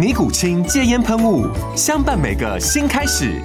尼古清戒烟喷雾，相伴每个新开始。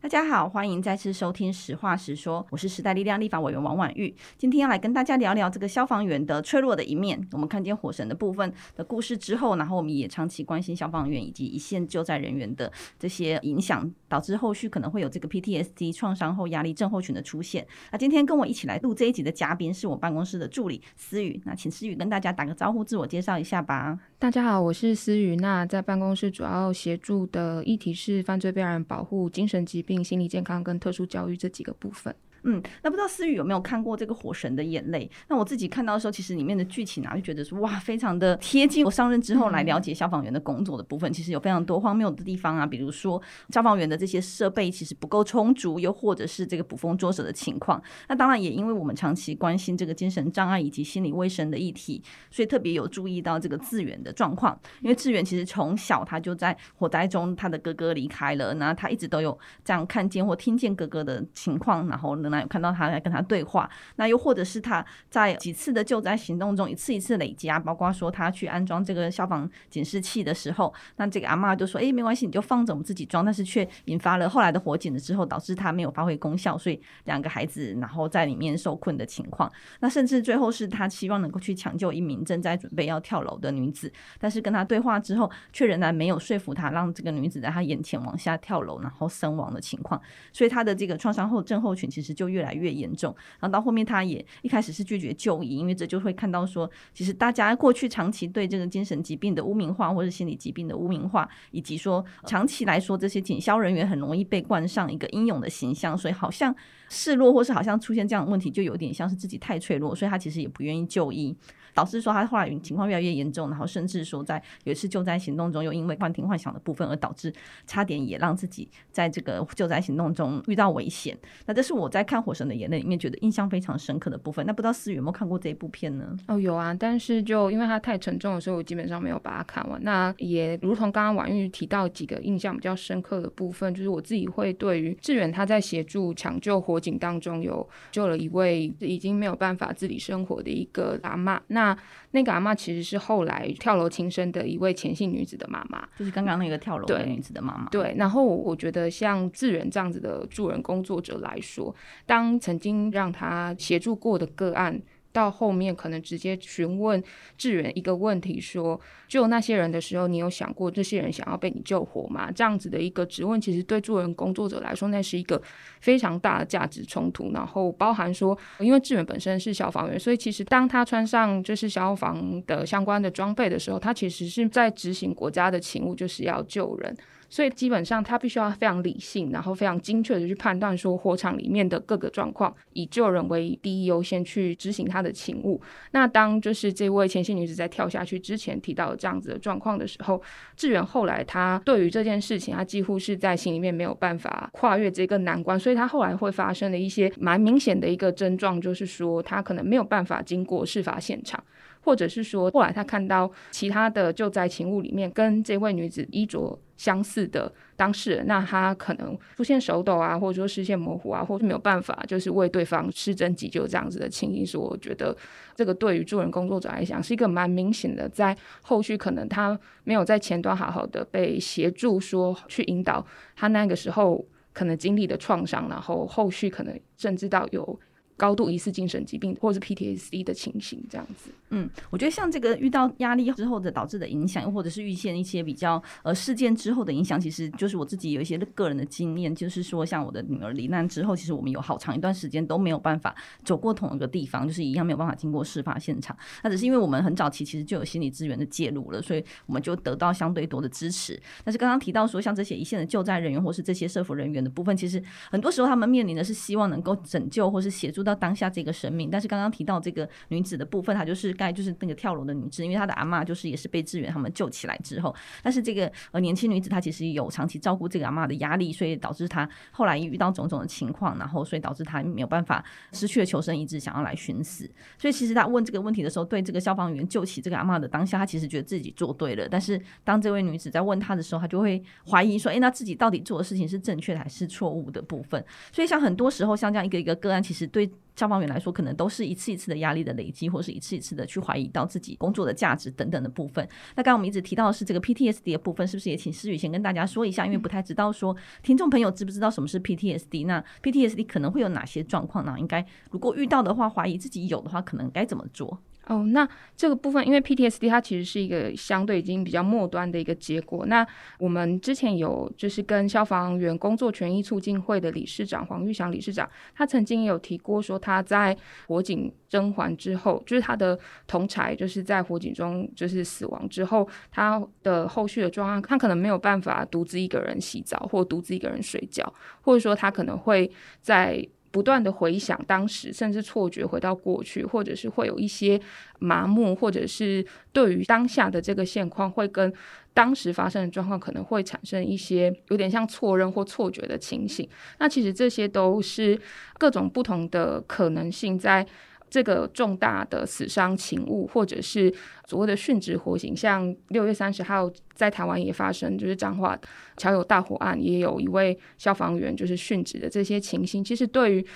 大家好，欢迎再次收听《实话实说》，我是时代力量立法委员王婉玉。今天要来跟大家聊聊这个消防员的脆弱的一面。我们看见火神的部分的故事之后，然后我们也长期关心消防员以及一线救灾人员的这些影响，导致后续可能会有这个 PTSD 创伤后压力症候群的出现。那今天跟我一起来录这一集的嘉宾是我办公室的助理思雨。那请思雨跟大家打个招呼，自我介绍一下吧。大家好，我是思雨。那在办公室主要协助的议题是犯罪被害人保护、精神疾病。心理健康跟特殊教育这几个部分。嗯，那不知道思雨有没有看过这个《火神的眼泪》？那我自己看到的时候，其实里面的剧情啊，就觉得说哇，非常的贴近我上任之后来了解消防员的工作的部分。嗯、其实有非常多荒谬的地方啊，比如说消防员的这些设备其实不够充足，又或者是这个捕风捉影的情况。那当然也因为我们长期关心这个精神障碍以及心理卫生的议题，所以特别有注意到这个志远的状况。因为志远其实从小他就在火灾中，他的哥哥离开了，那他一直都有这样看见或听见哥哥的情况，然后仍然有看到他来跟。他对话，那又或者是他在几次的救灾行动中一次一次累加，包括说他去安装这个消防警示器的时候，那这个阿妈就说：“哎，没关系，你就放着，我们自己装。”但是却引发了后来的火警了之后，导致他没有发挥功效，所以两个孩子然后在里面受困的情况。那甚至最后是他希望能够去抢救一名正在准备要跳楼的女子，但是跟他对话之后，却仍然没有说服他，让这个女子在他眼前往下跳楼，然后身亡的情况。所以他的这个创伤后症候群其实就就越来越严重。然后到后面，他也一开始是拒绝就医，因为这就会看到说，其实大家过去长期对这个精神疾病的污名化，或者心理疾病的污名化，以及说长期来说，这些警消人员很容易被冠上一个英勇的形象，所以好像示弱，或是好像出现这样的问题，就有点像是自己太脆弱，所以他其实也不愿意就医。导致说他后来情况越来越严重，然后甚至说在有一次救灾行动中，又因为幻听幻想的部分而导致差点也让自己在这个救灾行动中遇到危险。那这是我在看《火神的眼泪》里面觉得印象非常深刻的部分。那不知道思雨有没有看过这一部片呢？哦，有啊，但是就因为它太沉重的时候，我基本上没有把它看完。那也如同刚刚婉玉提到几个印象比较深刻的部分，就是我自己会对于志远他在协助抢救火警当中有救了一位已经没有办法自理生活的一个阿嬷。那那那个阿妈其实是后来跳楼轻生的一位前姓女子的妈妈，就是刚刚那个跳楼的女子的妈妈。对，然后我觉得像志远这样子的助人工作者来说，当曾经让他协助过的个案。到后面可能直接询问志远一个问题说，救那些人的时候，你有想过这些人想要被你救活吗？这样子的一个质问，其实对助人工作者来说，那是一个非常大的价值冲突。然后包含说，因为志远本身是消防员，所以其实当他穿上就是消防的相关的装备的时候，他其实是在执行国家的勤务，就是要救人。所以基本上他必须要非常理性，然后非常精确的去判断说火场里面的各个状况，以救人为第一优先去执行他的勤务。那当就是这位前线女子在跳下去之前提到这样子的状况的时候，志远后来他对于这件事情，他几乎是在心里面没有办法跨越这个难关，所以他后来会发生的一些蛮明显的一个症状，就是说他可能没有办法经过事发现场。或者是说，后来他看到其他的救灾勤务里面跟这位女子衣着相似的当事人，那他可能出现手抖啊，或者说视线模糊啊，或者没有办法就是为对方施针急救这样子的情形，是我觉得这个对于助人工作者来讲是一个蛮明显的，在后续可能他没有在前端好好的被协助说去引导他那个时候可能经历的创伤，然后后续可能甚至到有。高度疑似精神疾病或者是 PTSD 的情形这样子。嗯，我觉得像这个遇到压力之后的导致的影响，又或者是遇见一些比较呃事件之后的影响，其实就是我自己有一些个人的经验，就是说像我的女儿罹难之后，其实我们有好长一段时间都没有办法走过同一个地方，就是一样没有办法经过事发现场。那只是因为我们很早期其实就有心理资源的介入了，所以我们就得到相对多的支持。但是刚刚提到说，像这些一线的救灾人员或是这些社福人员的部分，其实很多时候他们面临的是希望能够拯救或是协助到当下这个生命。但是刚刚提到这个女子的部分，她就是该就是那个跳楼的女子，因为她的阿嬷就是也是被支援他们救起来之后，但是这个呃年轻女子她其实有长期照顾这个阿嬷的压力，所以导致她后来遇到种种的情况，然后所以导致她没有办法失去了求生意志，想要来寻死。所以其实她问这个问题的时候，对这个消防员救起这个阿嬷的当下，她其实觉得自己做对了。但是当这位女子在问她的时候，她就会怀疑说：“诶，那自己到底做的事情是正确的还是错误的部分？”所以像很多时候，像这样一个一个个案，其实对。消防员来说，可能都是一次一次的压力的累积，或是一次一次的去怀疑到自己工作的价值等等的部分。那刚刚我们一直提到的是这个 PTSD 的部分，是不是也请思雨先跟大家说一下？因为不太知道说听众朋友知不知道什么是 PTSD？那 PTSD 可能会有哪些状况呢？应该如果遇到的话，怀疑自己有的话，可能该怎么做？哦，那这个部分，因为 PTSD 它其实是一个相对已经比较末端的一个结果。那我们之前有就是跟消防员工作权益促进会的理事长黄玉祥理事长，他曾经有提过说，他在火警甄嬛之后，就是他的同侪就是在火警中就是死亡之后，他的后续的状况，他可能没有办法独自一个人洗澡，或独自一个人睡觉，或者说他可能会在。不断的回想当时，甚至错觉回到过去，或者是会有一些麻木，或者是对于当下的这个现况，会跟当时发生的状况可能会产生一些有点像错认或错觉的情形。那其实这些都是各种不同的可能性在。这个重大的死伤情物，或者是所谓的殉职火刑，像六月三十号在台湾也发生，就是彰化桥有大火案，也有一位消防员就是殉职的这些情形。其实对于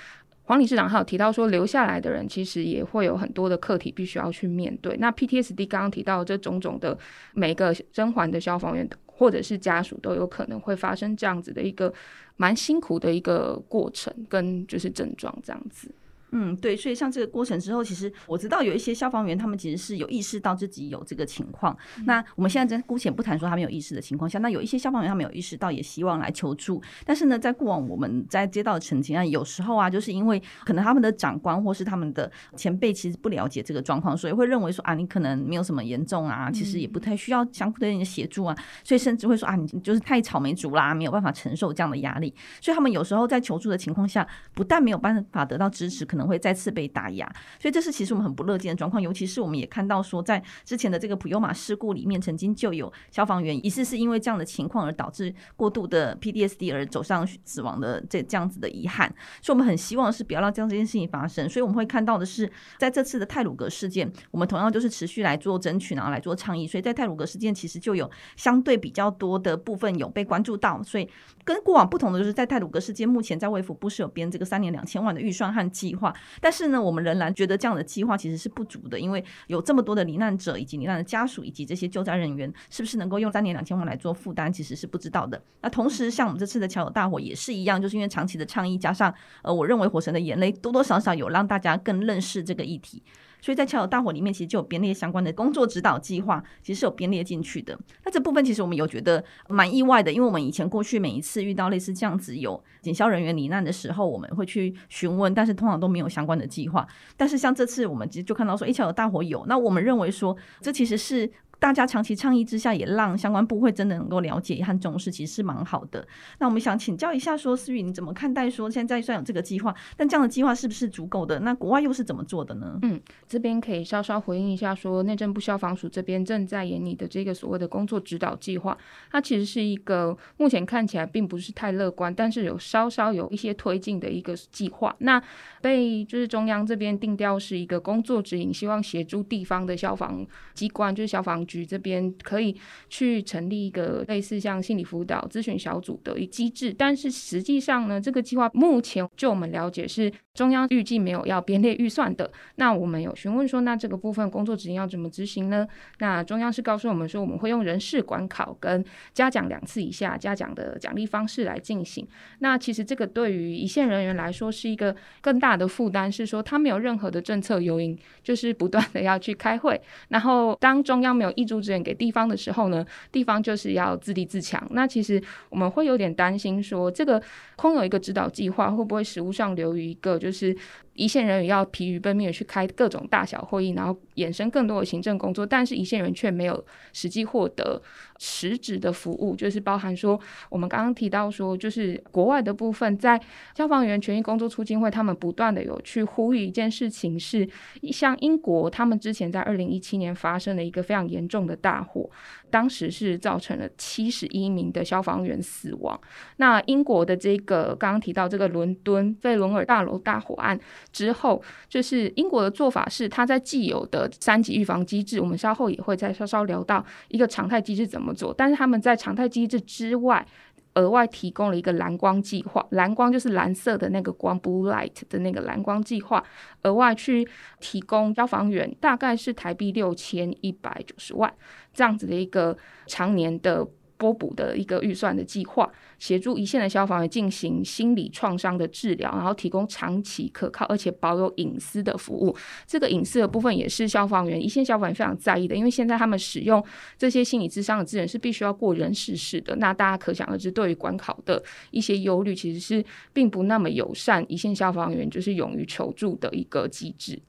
黄理事长还有提到说，留下来的人其实也会有很多的课题必须要去面对。那 PTSD 刚刚提到这种种的每个甄嬛的消防员或者是家属都有可能会发生这样子的一个蛮辛苦的一个过程跟就是症状这样子。嗯，对，所以像这个过程之后，其实我知道有一些消防员，他们其实是有意识到自己有这个情况。嗯、那我们现在真姑且不谈说他们有意识的情况下，那有一些消防员他们有意识到，也希望来求助。但是呢，在过往我们在接到的陈情啊，有时候啊，就是因为可能他们的长官或是他们的前辈其实不了解这个状况，所以会认为说啊，你可能没有什么严重啊，其实也不太需要相互的协助啊，所以甚至会说啊，你就是太草莓族啦，没有办法承受这样的压力。所以他们有时候在求助的情况下，不但没有办法得到支持，可可能会再次被打压，所以这是其实我们很不乐见的状况。尤其是我们也看到说，在之前的这个普悠玛事故里面，曾经就有消防员疑似是因为这样的情况而导致过度的 PDSD 而走上死亡的这这样子的遗憾。所以我们很希望是不要让这样这件事情发生。所以我们会看到的是，在这次的泰鲁格事件，我们同样就是持续来做争取，然后来做倡议。所以在泰鲁格事件，其实就有相对比较多的部分有被关注到。所以跟过往不同的就是，在泰鲁阁事件，目前在卫福部是有编这个三年两千万的预算和计划，但是呢。我们仍然觉得这样的计划其实是不足的，因为有这么多的罹难者以及罹难的家属以及这些救灾人员，是不是能够用三年两千万来做负担，其实是不知道的。那同时，像我们这次的桥友大火也是一样，就是因为长期的倡议加上，呃，我认为火神的眼泪多多少少有让大家更认识这个议题。所以在桥友大火里面，其实就有编列相关的工作指导计划，其实是有编列进去的。那这部分其实我们有觉得蛮意外的，因为我们以前过去每一次遇到类似这样子有警消人员罹难的时候，我们会去询问，但是通常都没有相关的计划。但是像这次，我们其实就看到说，诶，桥友大火有，那我们认为说，这其实是。大家长期倡议之下，也让相关部会真的能够了解和重视，其实是蛮好的。那我们想请教一下，说思雨你怎么看待说现在虽然有这个计划，但这样的计划是不是足够的？那国外又是怎么做的呢？嗯，这边可以稍稍回应一下，说内政部消防署这边正在研拟的这个所谓的工作指导计划，它其实是一个目前看起来并不是太乐观，但是有稍稍有一些推进的一个计划。那被就是中央这边定调是一个工作指引，希望协助地方的消防机关，就是消防。局这边可以去成立一个类似像心理辅导咨询小组的一机制，但是实际上呢，这个计划目前就我们了解是中央预计没有要编列预算的。那我们有询问说，那这个部分工作指引要怎么执行呢？那中央是告诉我们说，我们会用人事管考跟嘉奖两次以下嘉奖的奖励方式来进行。那其实这个对于一线人员来说是一个更大的负担，是说他没有任何的政策诱因，就是不断的要去开会。然后当中央没有挹注资源给地方的时候呢，地方就是要自立自强。那其实我们会有点担心说，这个空有一个指导计划，会不会实物上留于一个就是。一线人员要疲于奔命的去开各种大小会议，然后衍生更多的行政工作，但是一线人却没有实际获得实质的服务，就是包含说我们刚刚提到说，就是国外的部分，在消防员权益工作促进会，他们不断的有去呼吁一件事情，是像英国，他们之前在二零一七年发生了一个非常严重的大火，当时是造成了七十一名的消防员死亡。那英国的这个刚刚提到这个伦敦费伦尔大楼大火案。之后，就是英国的做法是，它在既有的三级预防机制，我们稍后也会再稍稍聊到一个常态机制怎么做。但是他们在常态机制之外，额外提供了一个蓝光计划，蓝光就是蓝色的那个光，blue light 的那个蓝光计划，额外去提供消防员大概是台币六千一百九十万这样子的一个常年的。拨补的一个预算的计划，协助一线的消防员进行心理创伤的治疗，然后提供长期可靠而且保有隐私的服务。这个隐私的部分也是消防员一线消防员非常在意的，因为现在他们使用这些心理智商的资源是必须要过人事式的。那大家可想而知，对于管考的一些忧虑，其实是并不那么友善。一线消防员就是勇于求助的一个机制。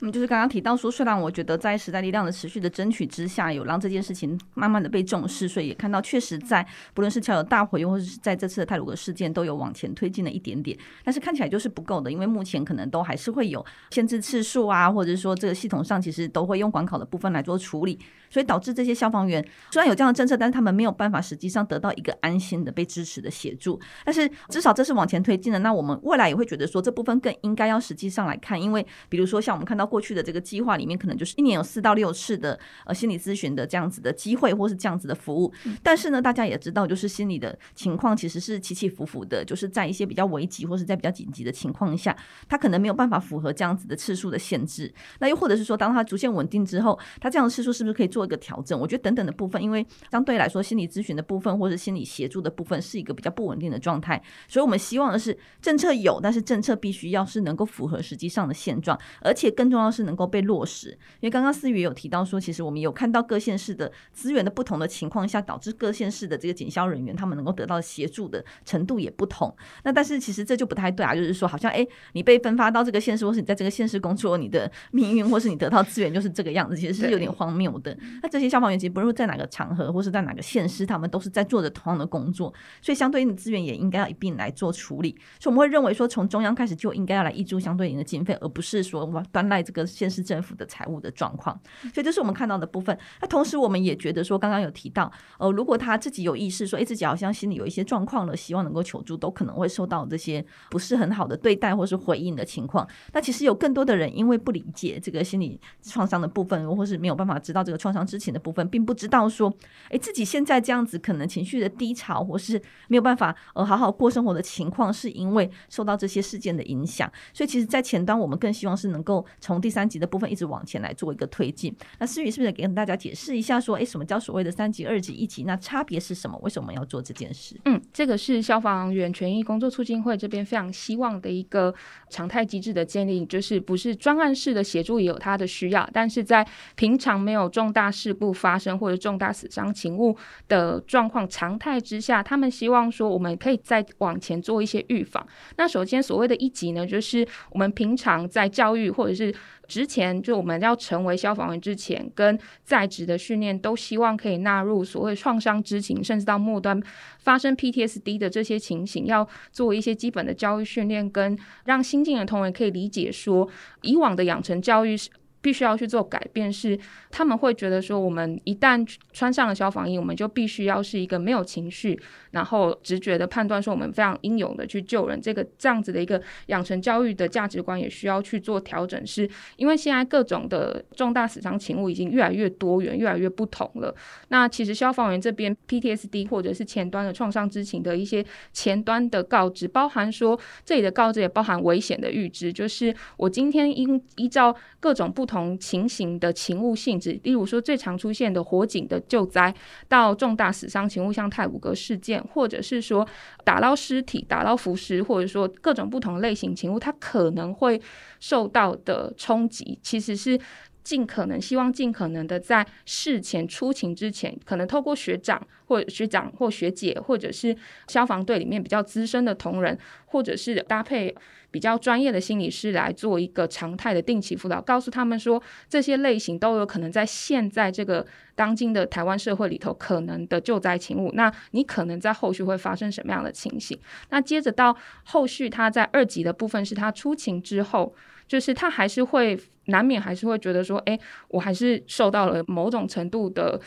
嗯，就是刚刚提到说，虽然我觉得在时代力量的持续的争取之下，有让这件事情慢慢的被重视，所以也看到确实在不论是乔友大火，又或者是在这次的泰鲁阁事件，都有往前推进了一点点。但是看起来就是不够的，因为目前可能都还是会有限制次数啊，或者说这个系统上其实都会用管考的部分来做处理，所以导致这些消防员虽然有这样的政策，但是他们没有办法实际上得到一个安心的被支持的协助。但是至少这是往前推进的，那我们未来也会觉得说这部分更应该要实际上来看，因为比如说像我们看到过去的这个计划里面，可能就是一年有四到六次的呃心理咨询的这样子的机会，或是这样子的服务。但是呢，大家也知道，就是心理的情况其实是起起伏伏的，就是在一些比较危急或是在比较紧急的情况下，他可能没有办法符合这样子的次数的限制。那又或者是说，当他逐渐稳定之后，他这样的次数是不是可以做一个调整？我觉得等等的部分，因为相对来说，心理咨询的部分或者心理协助的部分是一个比较不稳定的状态，所以我们希望的是政策有，但是政策必须要是能够符合实际上的现状，而且更重要是能够被落实，因为刚刚思雨也有提到说，其实我们有看到各县市的资源的不同的情况下，导致各县市的这个警消人员他们能够得到协助的程度也不同。那但是其实这就不太对啊，就是说好像哎，你被分发到这个县市，或是你在这个县市工作，你的命运或是你得到资源就是这个样子，其实是有点荒谬的。那这些消防员其实不论在哪个场合或是在哪个县市，他们都是在做着同样的工作，所以相对应的资源也应该要一并来做处理。所以我们会认为说，从中央开始就应该要来挹注相对应的经费，而不是说哇端赖这个县市政府的财务的状况，所以这是我们看到的部分。那同时，我们也觉得说，刚刚有提到，呃，如果他自己有意识说，哎，自己好像心里有一些状况了，希望能够求助，都可能会受到这些不是很好的对待或是回应的情况。那其实有更多的人因为不理解这个心理创伤的部分，或是没有办法知道这个创伤之前的部分，并不知道说，哎，自己现在这样子可能情绪的低潮，或是没有办法呃好好过生活的情况，是因为受到这些事件的影响。所以，其实，在前端，我们更希望是能够从第三级的部分一直往前来做一个推进。那思雨是不是给大家解释一下，说，哎，什么叫所谓的三级、二级、一级？那差别是什么？为什么要做这件事？嗯，这个是消防员权益工作促进会这边非常希望的一个常态机制的建立，就是不是专案式的协助也有它的需要，但是在平常没有重大事故发生或者重大死伤情务的状况常态之下，他们希望说我们可以再往前做一些预防。那首先所谓的一级呢，就是我们平常在教育或者是之前就我们要成为消防员之前，跟在职的训练都希望可以纳入所谓创伤知情，甚至到末端发生 PTSD 的这些情形，要做一些基本的教育训练，跟让新进的同仁可以理解说，以往的养成教育必须要去做改变，是他们会觉得说，我们一旦穿上了消防衣，我们就必须要是一个没有情绪，然后直觉的判断说我们非常英勇的去救人，这个这样子的一个养成教育的价值观也需要去做调整，是因为现在各种的重大死伤情物已经越来越多元，越来越不同了。那其实消防员这边 PTSD 或者是前端的创伤知情的一些前端的告知，包含说这里的告知也包含危险的预知，就是我今天应依照各种不同情形的勤务性质，例如说最常出现的火警的救灾，到重大死伤情务像太鲁阁事件，或者是说打捞尸体、打捞浮尸，或者说各种不同类型情务，它可能会受到的冲击，其实是。尽可能希望尽可能的在事前出勤之前，可能透过学长或学长或学姐，或者是消防队里面比较资深的同仁，或者是搭配比较专业的心理师来做一个常态的定期辅导，告诉他们说，这些类型都有可能在现在这个当今的台湾社会里头可能的救灾勤务。那你可能在后续会发生什么样的情形？那接着到后续他在二级的部分是他出勤之后。就是他还是会难免还是会觉得说，哎，我还是受到了某种程度的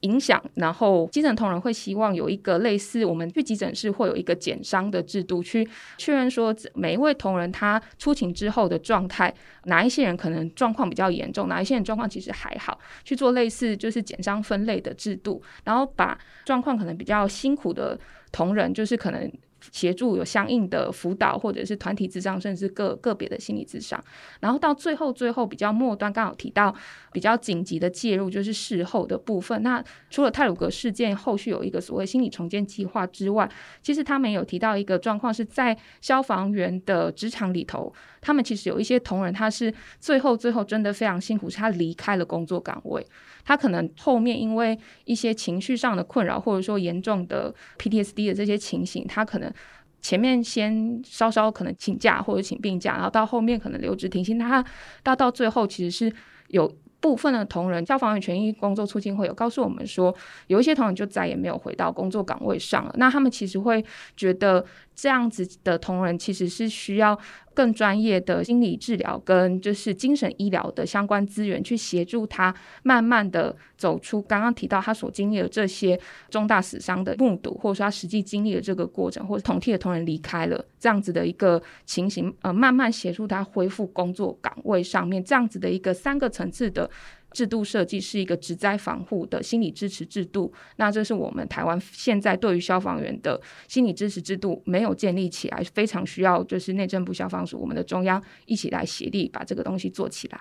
影响。然后急诊同仁会希望有一个类似我们去急诊室会有一个减伤的制度，去确认说每一位同仁他出勤之后的状态，哪一些人可能状况比较严重，哪一些人状况其实还好，去做类似就是减伤分类的制度，然后把状况可能比较辛苦的同仁，就是可能。协助有相应的辅导，或者是团体智商，甚至个个别的心理智商，然后到最后最后比较末端，刚好提到比较紧急的介入，就是事后的部分。那除了泰鲁格事件后续有一个所谓心理重建计划之外，其实他们有提到一个状况，是在消防员的职场里头，他们其实有一些同仁，他是最后最后真的非常辛苦，他离开了工作岗位。他可能后面因为一些情绪上的困扰，或者说严重的 PTSD 的这些情形，他可能前面先稍稍可能请假或者请病假，然后到后面可能留职停薪，他到到最后其实是有部分的同仁，消防员权益工作促进会有告诉我们说，有一些同仁就再也没有回到工作岗位上了。那他们其实会觉得这样子的同仁其实是需要。更专业的心理治疗跟就是精神医疗的相关资源，去协助他慢慢的走出刚刚提到他所经历的这些重大死伤的目睹，或者说他实际经历的这个过程，或者同替的同仁离开了这样子的一个情形，呃，慢慢协助他恢复工作岗位上面，这样子的一个三个层次的。制度设计是一个职灾防护的心理支持制度，那这是我们台湾现在对于消防员的心理支持制度没有建立起来，非常需要就是内政部消防署我们的中央一起来协力把这个东西做起来。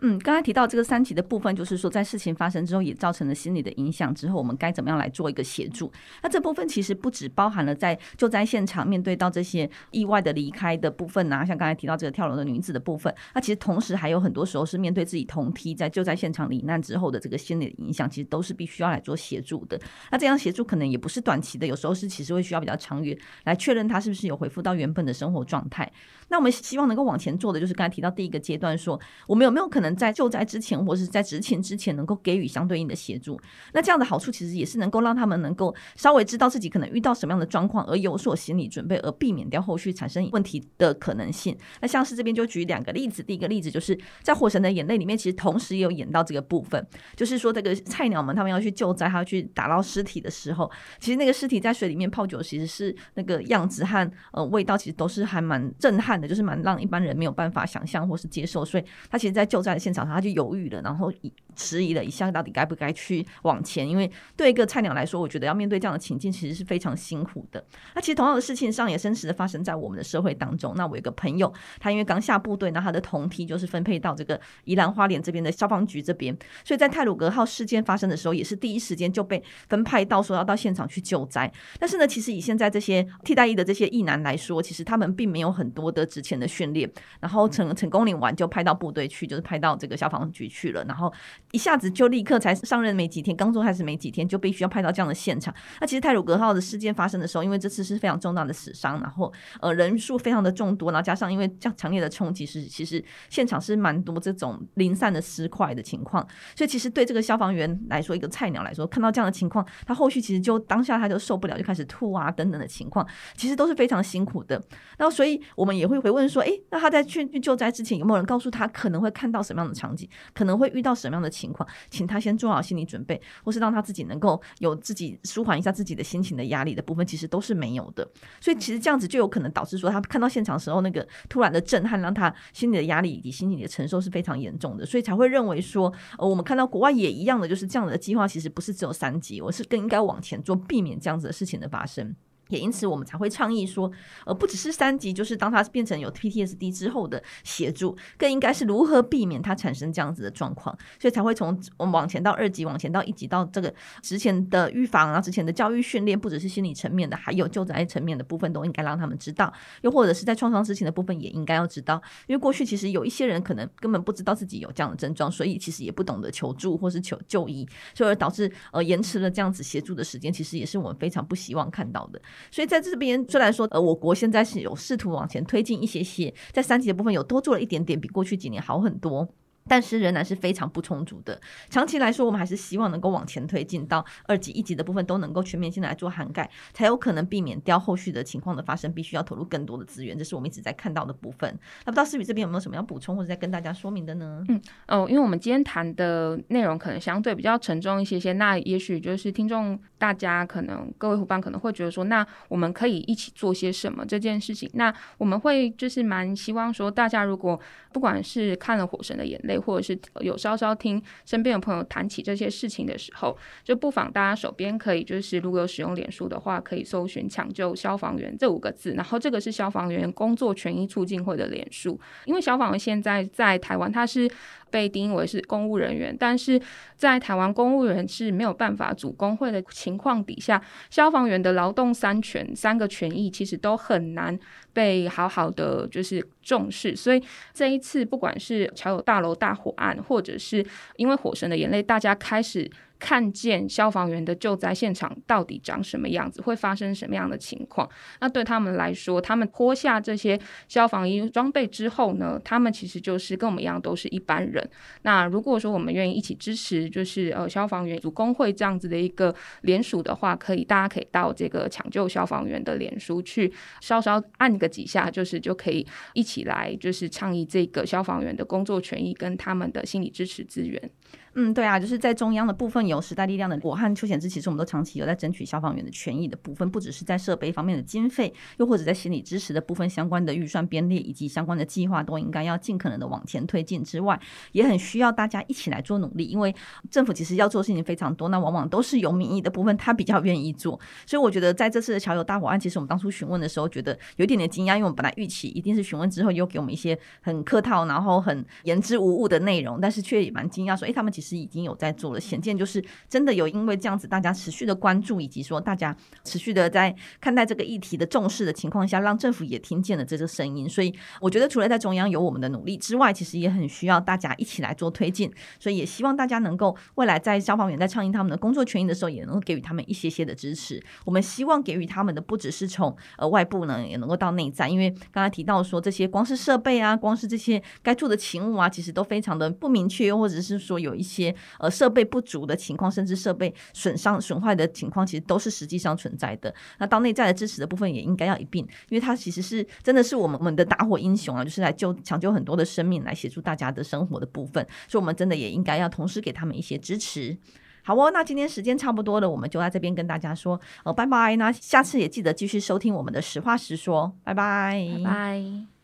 嗯，刚才提到这个三级的部分，就是说在事情发生之后也造成了心理的影响之后，我们该怎么样来做一个协助？那这部分其实不只包含了在救灾现场面对到这些意外的离开的部分啊，像刚才提到这个跳楼的女子的部分，那其实同时还有很多时候是面对自己同梯在救灾现场罹难之后的这个心理的影响，其实都是必须要来做协助的。那这样协助可能也不是短期的，有时候是其实会需要比较长远来确认他是不是有恢复到原本的生活状态。那我们希望能够往前做的就是刚才提到第一个阶段，说我们有没有可能在救灾之前，或者是在执勤之前，能够给予相对应的协助？那这样的好处其实也是能够让他们能够稍微知道自己可能遇到什么样的状况，而有所心理准备，而避免掉后续产生问题的可能性。那像是这边就举两个例子，第一个例子就是在《火神的眼泪》里面，其实同时也有演到这个部分，就是说这个菜鸟们他们要去救灾，还要去打捞尸体的时候，其实那个尸体在水里面泡久，其实是那个样子和呃味道，其实都是还蛮震撼的。就是蛮让一般人没有办法想象或是接受，所以他其实，在救灾现场，他就犹豫了，然后迟疑了一下，到底该不该去往前？因为对一个菜鸟来说，我觉得要面对这样的情境，其实是非常辛苦的。那其实同样的事情上，也真实的发生在我们的社会当中。那我有个朋友，他因为刚下部队，那他的同梯就是分配到这个宜兰花莲这边的消防局这边，所以在泰鲁格号事件发生的时候，也是第一时间就被分派到说要到现场去救灾。但是呢，其实以现在这些替代役的这些役男来说，其实他们并没有很多的。之前的训练，然后成成功领完就派到部队去，就是派到到这个消防局去了。然后一下子就立刻才上任没几天，刚做开始没几天就必须要派到这样的现场。那其实泰鲁格号的事件发生的时候，因为这次是非常重大的死伤，然后呃人数非常的众多，然后加上因为这样强烈的冲击，是其实现场是蛮多这种零散的尸块的情况。所以其实对这个消防员来说，一个菜鸟来说，看到这样的情况，他后续其实就当下他就受不了，就开始吐啊等等的情况，其实都是非常辛苦的。然后所以我们也会。回问说，诶，那他在去救灾之前有没有人告诉他可能会看到什么么样的场景，可能会遇到什么样的情况，请他先做好心理准备，或是让他自己能够有自己舒缓一下自己的心情的压力的部分，其实都是没有的。所以其实这样子就有可能导致说，他看到现场时候那个突然的震撼，让他心理的压力以及心理的承受是非常严重的，所以才会认为说，呃，我们看到国外也一样的，就是这样的计划其实不是只有三级，我是更应该往前做，避免这样子的事情的发生。也因此，我们才会倡议说，呃，不只是三级，就是当他变成有 PTSD 之后的协助，更应该是如何避免他产生这样子的状况，所以才会从我们往前到二级，往前到一级，到这个之前的预防啊，之前的教育训练，不只是心理层面的，还有救灾层面的部分，都应该让他们知道，又或者是在创伤知情的部分，也应该要知道，因为过去其实有一些人可能根本不知道自己有这样的症状，所以其实也不懂得求助或是求就医，所以而导致呃延迟了这样子协助的时间，其实也是我们非常不希望看到的。所以在这边虽然说，呃，我国现在是有试图往前推进一些些，在三级的部分有多做了一点点，比过去几年好很多。但是仍然是非常不充足的。长期来说，我们还是希望能够往前推进到二级、一级的部分都能够全面性的来做涵盖，才有可能避免掉后续的情况的发生。必须要投入更多的资源，这是我们一直在看到的部分。那不知道思雨这边有没有什么要补充或者再跟大家说明的呢？嗯哦，因为我们今天谈的内容可能相对比较沉重一些些，那也许就是听众大家可能各位伙伴可能会觉得说，那我们可以一起做些什么这件事情？那我们会就是蛮希望说，大家如果不管是看了《火神的眼泪》，或者是有稍稍听身边的朋友谈起这些事情的时候，就不妨大家手边可以就是如果有使用脸书的话，可以搜寻“抢救消防员”这五个字，然后这个是消防员工作权益促进会的脸书，因为消防员现在在台湾，他是。被定义为是公务人员，但是在台湾公务员是没有办法组工会的情况底下，消防员的劳动三权三个权益其实都很难被好好的就是重视。所以这一次，不管是桥友大楼大火案，或者是因为火神的眼泪，大家开始。看见消防员的救灾现场到底长什么样子，会发生什么样的情况？那对他们来说，他们脱下这些消防衣装备之后呢，他们其实就是跟我们一样，都是一般人。那如果说我们愿意一起支持，就是呃消防员组工会这样子的一个联署的话，可以大家可以到这个抢救消防员的脸书去稍稍按个几下，就是就可以一起来就是倡议这个消防员的工作权益跟他们的心理支持资源。嗯，对啊，就是在中央的部分有时代力量的我和邱显之，其实我们都长期有在争取消防员的权益的部分，不只是在设备方面的经费，又或者在心理支持的部分相关的预算编列以及相关的计划，都应该要尽可能的往前推进之外，也很需要大家一起来做努力，因为政府其实要做事情非常多，那往往都是有民意的部分，他比较愿意做，所以我觉得在这次的桥友大火案，其实我们当初询问的时候，觉得有一点点惊讶，因为我们本来预期一定是询问之后又给我们一些很客套，然后很言之无物的内容，但是却也蛮惊讶，说，哎，他们其实已经有在做了。显见就是真的有，因为这样子，大家持续的关注，以及说大家持续的在看待这个议题的重视的情况下，让政府也听见了这个声音。所以我觉得，除了在中央有我们的努力之外，其实也很需要大家一起来做推进。所以也希望大家能够未来在消防员在倡议他们的工作权益的时候，也能够给予他们一些些的支持。我们希望给予他们的不只是从呃外部呢，也能够到内在。因为刚才提到说这些光是设备啊，光是这些该做的勤务啊，其实都非常的不明确，或者是说有一些呃设备。设备不足的情情况，甚至设备损伤损坏的情况，其实都是实际上存在的。那到内在的支持的部分，也应该要一并，因为它其实是真的是我们我们的打火英雄啊，就是来救抢救很多的生命，来协助大家的生活的部分。所以，我们真的也应该要同时给他们一些支持。好哦，那今天时间差不多了，我们就在这边跟大家说哦，拜拜。那下次也记得继续收听我们的实话实说，拜拜，拜拜。